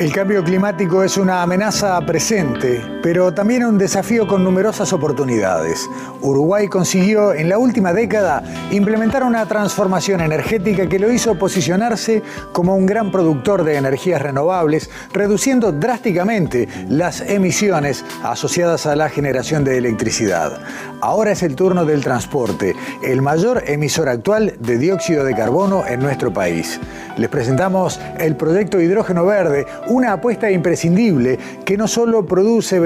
El cambio climático es una amenaza presente, pero también un desafío con numerosas oportunidades. Uruguay consiguió en la última década implementar una transformación energética que lo hizo posicionarse como un gran productor de energías renovables, reduciendo drásticamente las emisiones asociadas a la generación de electricidad. Ahora es el turno del transporte, el mayor emisor actual de dióxido de carbono en nuestro país. Les presentamos el proyecto Hidrógeno Verde, una apuesta imprescindible que no solo produce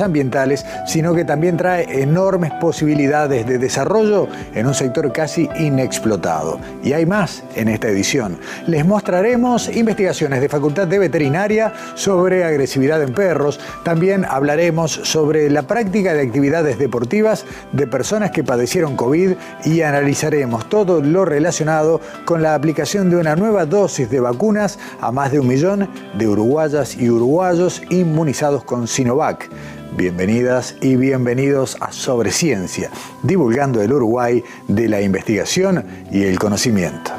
ambientales, sino que también trae enormes posibilidades de desarrollo en un sector casi inexplotado. Y hay más en esta edición. Les mostraremos investigaciones de Facultad de Veterinaria sobre agresividad en perros. También hablaremos sobre la práctica de actividades deportivas de personas que padecieron COVID y analizaremos todo lo relacionado con la aplicación de una nueva dosis de vacunas a más de un millón de uruguayas y uruguayos inmunizados con Sinovac. Bienvenidas y bienvenidos a Sobre Ciencia, divulgando el Uruguay de la investigación y el conocimiento.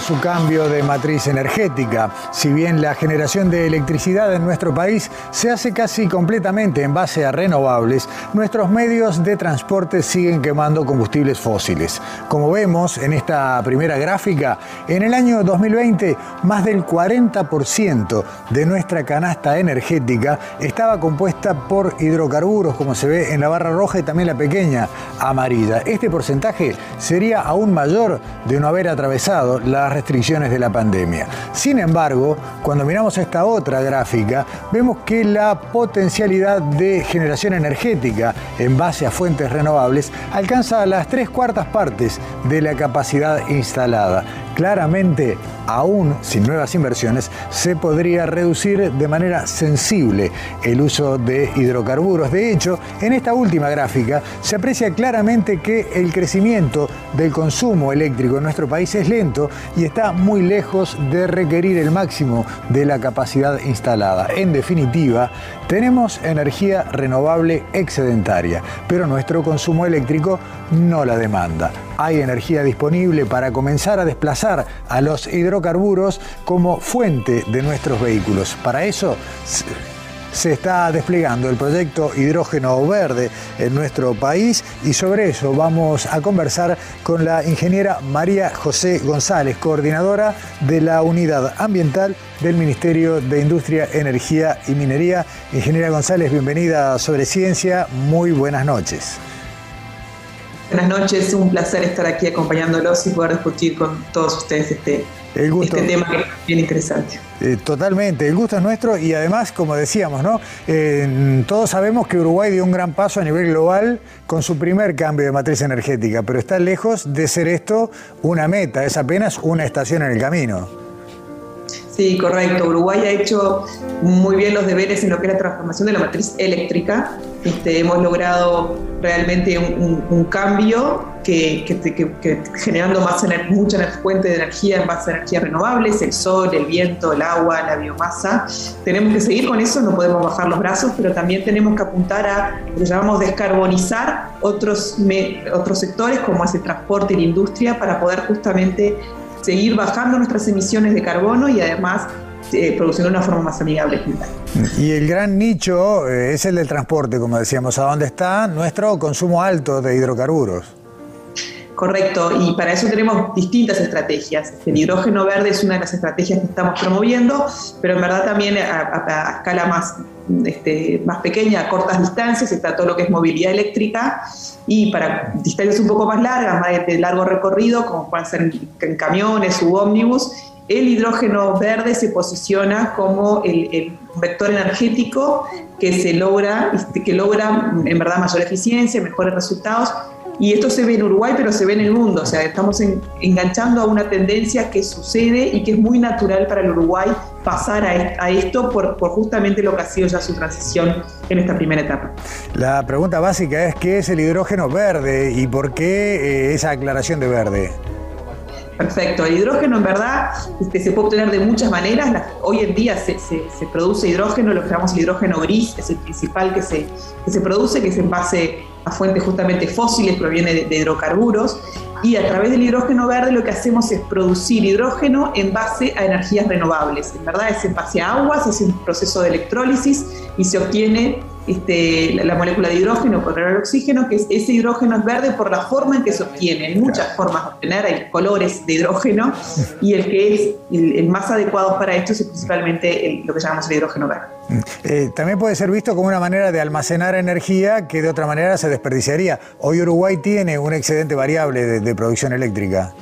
Su cambio de matriz energética. Si bien la generación de electricidad en nuestro país se hace casi completamente en base a renovables, nuestros medios de transporte siguen quemando combustibles fósiles. Como vemos en esta primera gráfica, en el año 2020 más del 40% de nuestra canasta energética estaba compuesta por hidrocarburos, como se ve en la barra roja y también la pequeña amarilla. Este porcentaje sería aún mayor de no haber atravesado las restricciones de la pandemia. Sin embargo, cuando miramos esta otra gráfica, vemos que la potencialidad de generación energética en base a fuentes renovables alcanza las tres cuartas partes de la capacidad instalada. Claramente, aún sin nuevas inversiones, se podría reducir de manera sensible el uso de hidrocarburos. De hecho, en esta última gráfica se aprecia claramente que el crecimiento del consumo eléctrico en nuestro país es lento y está muy lejos de requerir el máximo de la capacidad instalada. En definitiva, tenemos energía renovable excedentaria, pero nuestro consumo eléctrico no la demanda. Hay energía disponible para comenzar a desplazar a los hidrocarburos como fuente de nuestros vehículos. Para eso se está desplegando el proyecto Hidrógeno Verde en nuestro país y sobre eso vamos a conversar con la ingeniera María José González, coordinadora de la Unidad Ambiental del Ministerio de Industria, Energía y Minería. Ingeniera González, bienvenida Sobre Ciencia, muy buenas noches. Buenas noches, un placer estar aquí acompañándolos y poder discutir con todos ustedes este, este tema es bien interesante. Eh, totalmente, el gusto es nuestro y además, como decíamos, ¿no? Eh, todos sabemos que Uruguay dio un gran paso a nivel global con su primer cambio de matriz energética, pero está lejos de ser esto una meta, es apenas una estación en el camino. Sí, correcto. Uruguay ha hecho muy bien los deberes en lo que es la transformación de la matriz eléctrica. Este, hemos logrado realmente un, cambio que, generando más mucha fuente de energía en base a energías renovables, el sol, el viento, el agua, la biomasa. Tenemos que seguir con eso, no podemos bajar los brazos, pero también tenemos que apuntar a lo que llamamos descarbonizar otros, otros sectores como es el transporte y la industria para poder justamente seguir bajando nuestras emisiones de carbono y además eh, produciendo de una forma más amigable. Y el gran nicho eh, es el del transporte, como decíamos, a dónde está nuestro consumo alto de hidrocarburos. Correcto, y para eso tenemos distintas estrategias. El hidrógeno verde es una de las estrategias que estamos promoviendo, pero en verdad también a, escala más, este, más pequeña, a cortas distancias, está todo lo que es movilidad eléctrica, y para distancias un poco más largas, más de, largo recorrido, como pueden ser en, camiones u ómnibus, el hidrógeno verde se posiciona como el, vector energético que se logra, que logra en verdad mayor eficiencia, mejores resultados. Y esto se ve en Uruguay, pero se ve en el mundo. O sea, estamos enganchando a una tendencia que sucede y que es muy natural para el Uruguay pasar a, esto por, justamente lo que ha sido ya su transición en esta primera etapa. La pregunta básica es, ¿qué es el hidrógeno verde y por qué eh, esa aclaración de verde? Perfecto. El hidrógeno en verdad este, se puede obtener de muchas maneras. hoy en día se, produce hidrógeno, lo que llamamos el hidrógeno gris, es el principal que se, se produce, que es en base a fuentes justamente fósiles, proviene de, de hidrocarburos. Y a través del hidrógeno verde lo que hacemos es producir hidrógeno en base a energías renovables. En verdad es en base a agua, se un proceso de electrólisis y se obtiene este, la, molécula de hidrógeno por el oxígeno, que es, ese hidrógeno es verde por la forma en que se obtiene. Hay muchas formas de obtener, hay colores de hidrógeno y el que es el, más adecuado para esto es principalmente lo que llamamos el hidrógeno verde. Eh, también puede ser visto como una manera de almacenar energía que de otra manera se desperdiciaría. Hoy Uruguay tiene un excedente variable de, producción eléctrica.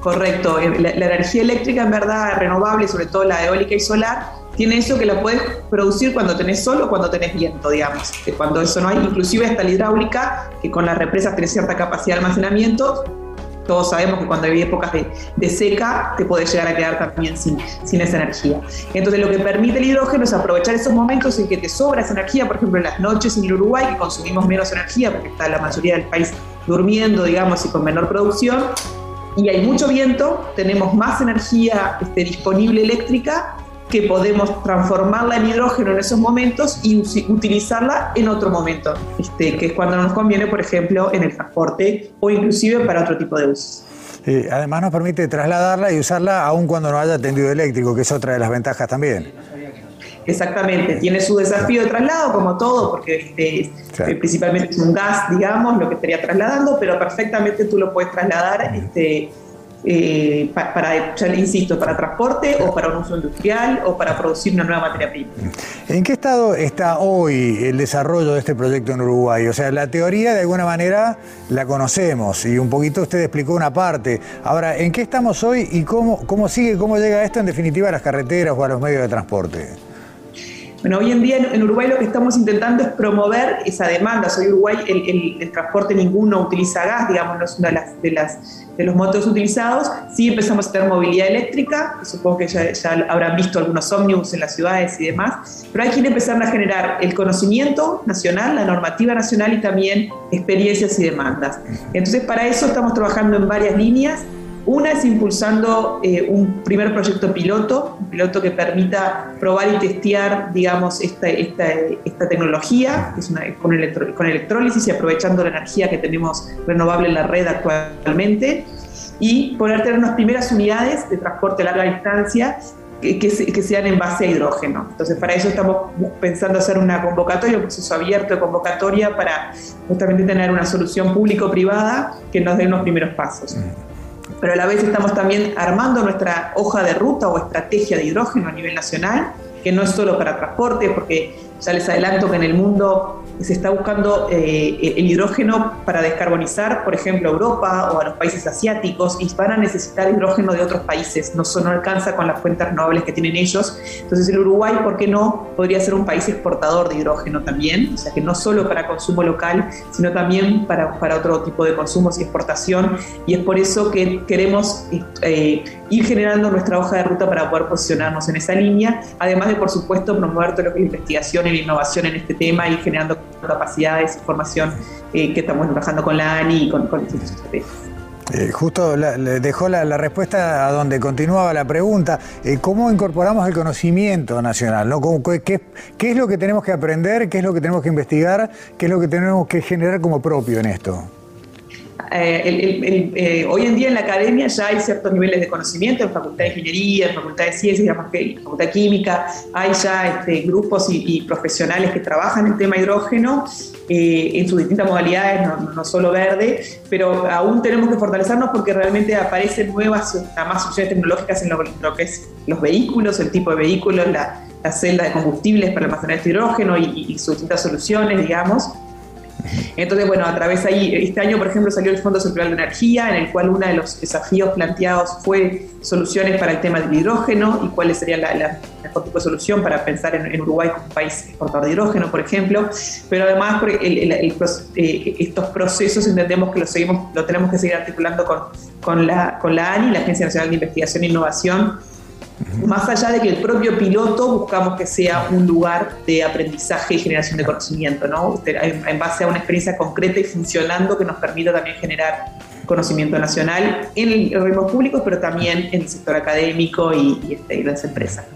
Correcto, eh, la, la energía eléctrica en verdad renovable, sobre todo la eólica y solar, tiene eso que lo puedes producir cuando tenés sol o cuando tenés viento, digamos. Que cuando eso no hay, inclusive hasta la hidráulica, que con las represas tiene cierta capacidad de almacenamiento, todos sabemos que cuando hay épocas de, seca te puede llegar a quedar también sin, sin, esa energía. Entonces lo que permite el hidrógeno es aprovechar esos momentos en que te sobra esa energía, por ejemplo en las noches en el Uruguay que consumimos menos energía porque está la mayoría del país durmiendo, digamos, y con menor producción, y hay mucho viento, tenemos más energía este, disponible eléctrica que podemos transformarla en hidrógeno en esos momentos y utilizarla en otro momento, este, que es cuando nos conviene, por ejemplo, en el transporte o inclusive para otro tipo de usos. además nos permite trasladarla y usarla aún cuando no haya tendido eléctrico, que es otra de las ventajas también. Exactamente, tiene su desafío de traslado, como todo, porque este, principalmente es un gas, digamos, lo que estaría trasladando, pero perfectamente tú lo puedes trasladar este, eh, para, insisto, para transporte o para un uso industrial o para producir una nueva materia prima. ¿En qué estado está hoy el desarrollo de este proyecto en Uruguay? O sea, la teoría de alguna manera la conocemos y un poquito usted explicó una parte. Ahora, ¿en qué estamos hoy y cómo, cómo sigue, cómo llega esto en definitiva a las carreteras o a los medios de transporte? Bueno, hoy en día en, Uruguay lo que estamos intentando es promover esa demanda. Hoy Uruguay el, transporte ninguno utiliza gas, digamos, no es una de, las, de, las, de los motos utilizados. Sí empezamos a tener movilidad eléctrica, supongo que ya, ya, habrán visto algunos ómnibus en las ciudades y demás, pero hay que empezar a generar el conocimiento nacional, la normativa nacional y también experiencias y demandas. Entonces, para eso estamos trabajando en varias líneas. Una es impulsando eh, un primer proyecto piloto, un piloto que permita probar y testear, digamos, esta, esta, esta tecnología, que es una, con, con electrólisis y aprovechando la energía que tenemos renovable en la red actualmente, y poder tener unas primeras unidades de transporte a larga distancia que, que, sean en base a hidrógeno. Entonces, para eso estamos pensando hacer una convocatoria, un proceso abierto de convocatoria para justamente tener una solución público-privada que nos dé unos primeros pasos pero a la vez estamos también armando nuestra hoja de ruta o estrategia de hidrógeno a nivel nacional, que no es solo para transporte, porque ya les adelanto que en el mundo se está buscando eh, el hidrógeno para descarbonizar, por ejemplo, Europa o a los países asiáticos, y van a necesitar hidrógeno de otros países. No, no alcanza con las fuentes renovables que tienen ellos. Entonces, el Uruguay, ¿por qué no? Podría ser un país exportador de hidrógeno también, o sea, que no solo para consumo local, sino también para, para otro tipo de consumos y exportación. Y es por eso que queremos eh, ir generando nuestra hoja de ruta para poder posicionarnos en esa línea, además de, por supuesto, promover todo lo que es la investigación y la innovación en este tema y generando capacidades y formación eh, que estamos trabajando con la ANI y con, con distintos eh, justo le dejó la, respuesta a donde continuaba la pregunta. Eh, ¿Cómo incorporamos el conocimiento nacional? ¿no? ¿Qué es lo que tenemos que aprender? ¿Qué es lo que tenemos que investigar? ¿Qué es lo que tenemos que generar como propio en esto? Eh, eh, hoy en día en la academia ya hay ciertos niveles de conocimiento, en Facultad de Ingeniería, en Facultad de Ciencias, en Facultad de Química, hay ya este, grupos y, profesionales que trabajan el tema hidrógeno eh, en sus distintas modalidades, no, solo verde, pero aún tenemos que fortalecernos porque realmente aparecen nuevas, más opciones tecnológicas en lo, que es los vehículos, el tipo de vehículos, la, celda de combustibles para almacenar este hidrógeno y, y sus distintas soluciones, digamos. Entonces, bueno, a través ahí, este año, por ejemplo, salió el Fondo Circular de Energía, en el cual uno de los desafíos planteados fue soluciones para el tema del hidrógeno y cuál sería la, la solución para pensar en, Uruguay como un país exportador de hidrógeno, por ejemplo. Pero además, eh, estos procesos entendemos que lo, seguimos, lo tenemos que seguir articulando con, con, la, con la ANI, la Agencia Nacional de Investigación e Innovación, más allá de que el propio piloto buscamos que sea un lugar de aprendizaje y generación de conocimiento, ¿no? en base a una experiencia concreta y funcionando que nos permita también generar conocimiento nacional en los ritmos públicos, pero también en el sector académico y, y, este, las empresas.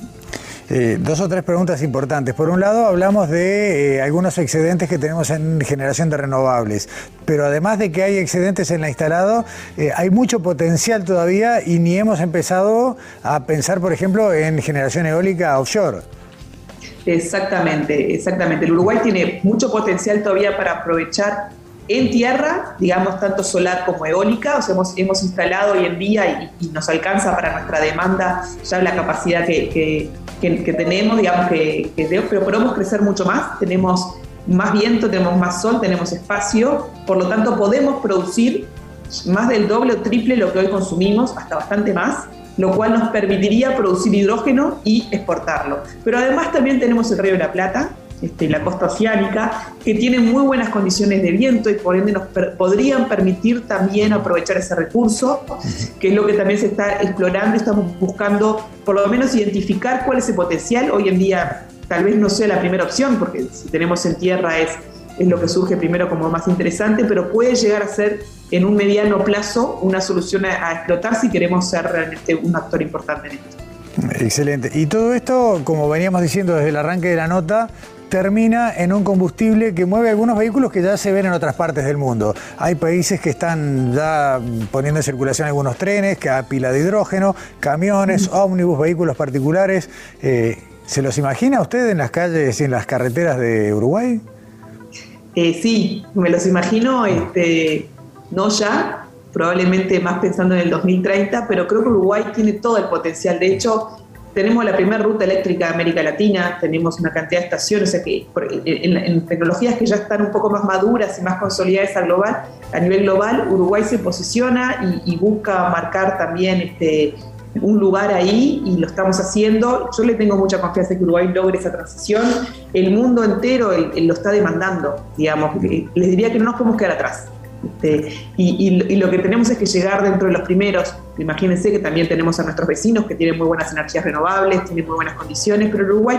Eh, dos o tres preguntas importantes. Por un lado, hablamos de eh, algunos excedentes que tenemos en generación de renovables, pero además de que hay excedentes en la instalado, eh, hay mucho potencial todavía y ni hemos empezado a pensar, por ejemplo, en generación eólica offshore. Exactamente, exactamente. El Uruguay tiene mucho potencial todavía para aprovechar en tierra, digamos, tanto solar como eólica, hemos, hemos instalado hoy en día y, nos alcanza para nuestra demanda ya la capacidad que, que, tenemos, digamos, que, pero podemos crecer mucho más, tenemos más viento, tenemos más sol, tenemos espacio, por lo tanto podemos producir más del doble o triple lo que hoy consumimos, hasta bastante más, lo cual nos permitiría producir hidrógeno y exportarlo. Pero además también tenemos el río de la Plata, este, la costa oceánica, que tiene muy buenas condiciones de viento y por ende nos podrían permitir también aprovechar ese recurso, que es lo que también se está explorando. Estamos buscando por lo menos identificar cuál es el potencial. Hoy en día tal vez no sea la primera opción, porque si tenemos en tierra es, es lo que surge primero como más interesante, pero puede llegar a ser en un mediano plazo una solución a, a explotar si queremos ser realmente un actor importante en esto. Excelente. Y todo esto, como veníamos diciendo desde el arranque de la nota, termina en un combustible que mueve algunos vehículos que ya se ven en otras partes del mundo. Hay países que están ya poniendo en circulación algunos trenes, que a pila de hidrógeno, camiones, ómnibus, vehículos particulares. Eh, ¿Se los imagina usted en las calles y en las carreteras de Uruguay? Eh, sí, me los imagino, este, no ya, probablemente más pensando en el 2030, pero creo que Uruguay tiene todo el potencial. De hecho, tenemos la primera ruta eléctrica de América Latina, tenemos una cantidad de estaciones, o sea que en, tecnologías que ya están un poco más maduras y más consolidadas a, global, a nivel global, Uruguay se posiciona y, busca marcar también este, un lugar ahí y lo estamos haciendo. Yo le tengo mucha confianza en que Uruguay logre esa transición. El mundo entero lo está demandando, digamos. Les diría que no nos podemos quedar atrás. Este, y, lo que tenemos es que llegar dentro de los primeros. Imagínense que también tenemos a nuestros vecinos que tienen muy buenas energías renovables, tienen muy buenas condiciones, pero Uruguay,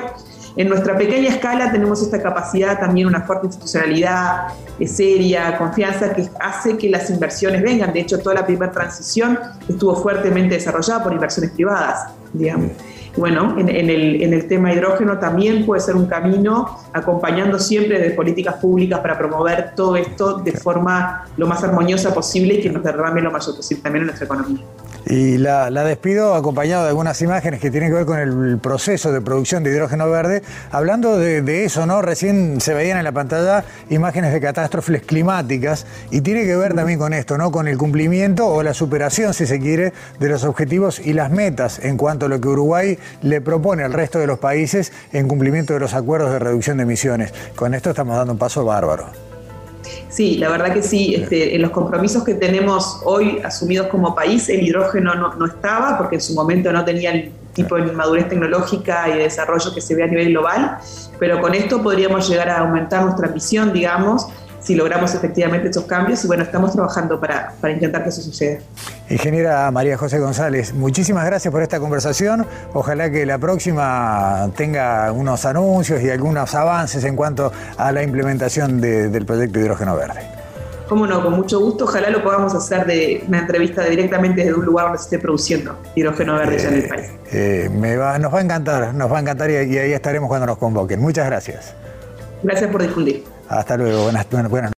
en nuestra pequeña escala, tenemos esta capacidad, también una fuerte institucionalidad eh, seria, confianza, que hace que las inversiones vengan. De hecho, toda la primera transición estuvo fuertemente desarrollada por inversiones privadas, digamos bueno, en, el, en, el, tema hidrógeno también puede ser un camino acompañando siempre de políticas públicas para promover todo esto de forma lo más armoniosa posible y que nos derrame lo mayor posible también en nuestra economía. Y la, despido acompañado de algunas imágenes que tienen que ver con el proceso de producción de hidrógeno verde. Hablando de, eso, ¿no? Recién se veían en la pantalla imágenes de catástrofes climáticas y tiene que ver también con esto, ¿no? Con el cumplimiento o la superación, si se quiere, de los objetivos y las metas en cuanto a lo que Uruguay le propone al resto de los países en cumplimiento de los acuerdos de reducción de emisiones. Con esto estamos dando un paso bárbaro. Sí, la verdad que sí. Este, en los compromisos que tenemos hoy asumidos como país, el hidrógeno no, estaba porque en su momento no tenía el tipo de madurez tecnológica y de desarrollo que se ve a nivel global, pero con esto podríamos llegar a aumentar nuestra ambición, digamos, si logramos efectivamente estos cambios y bueno, estamos trabajando para, para intentar que eso suceda. Ingeniera María José González, muchísimas gracias por esta conversación. Ojalá que la próxima tenga unos anuncios y algunos avances en cuanto a la implementación del proyecto Hidrógeno Verde. Cómo no, con mucho gusto. Ojalá lo podamos hacer de una entrevista directamente desde un lugar donde se esté produciendo hidrógeno verde ya en el país. Eh, me va, nos va a encantar, nos va a encantar y, ahí estaremos cuando nos convoquen. Muchas gracias. Gracias por difundir. Hasta luego, buenas, buenas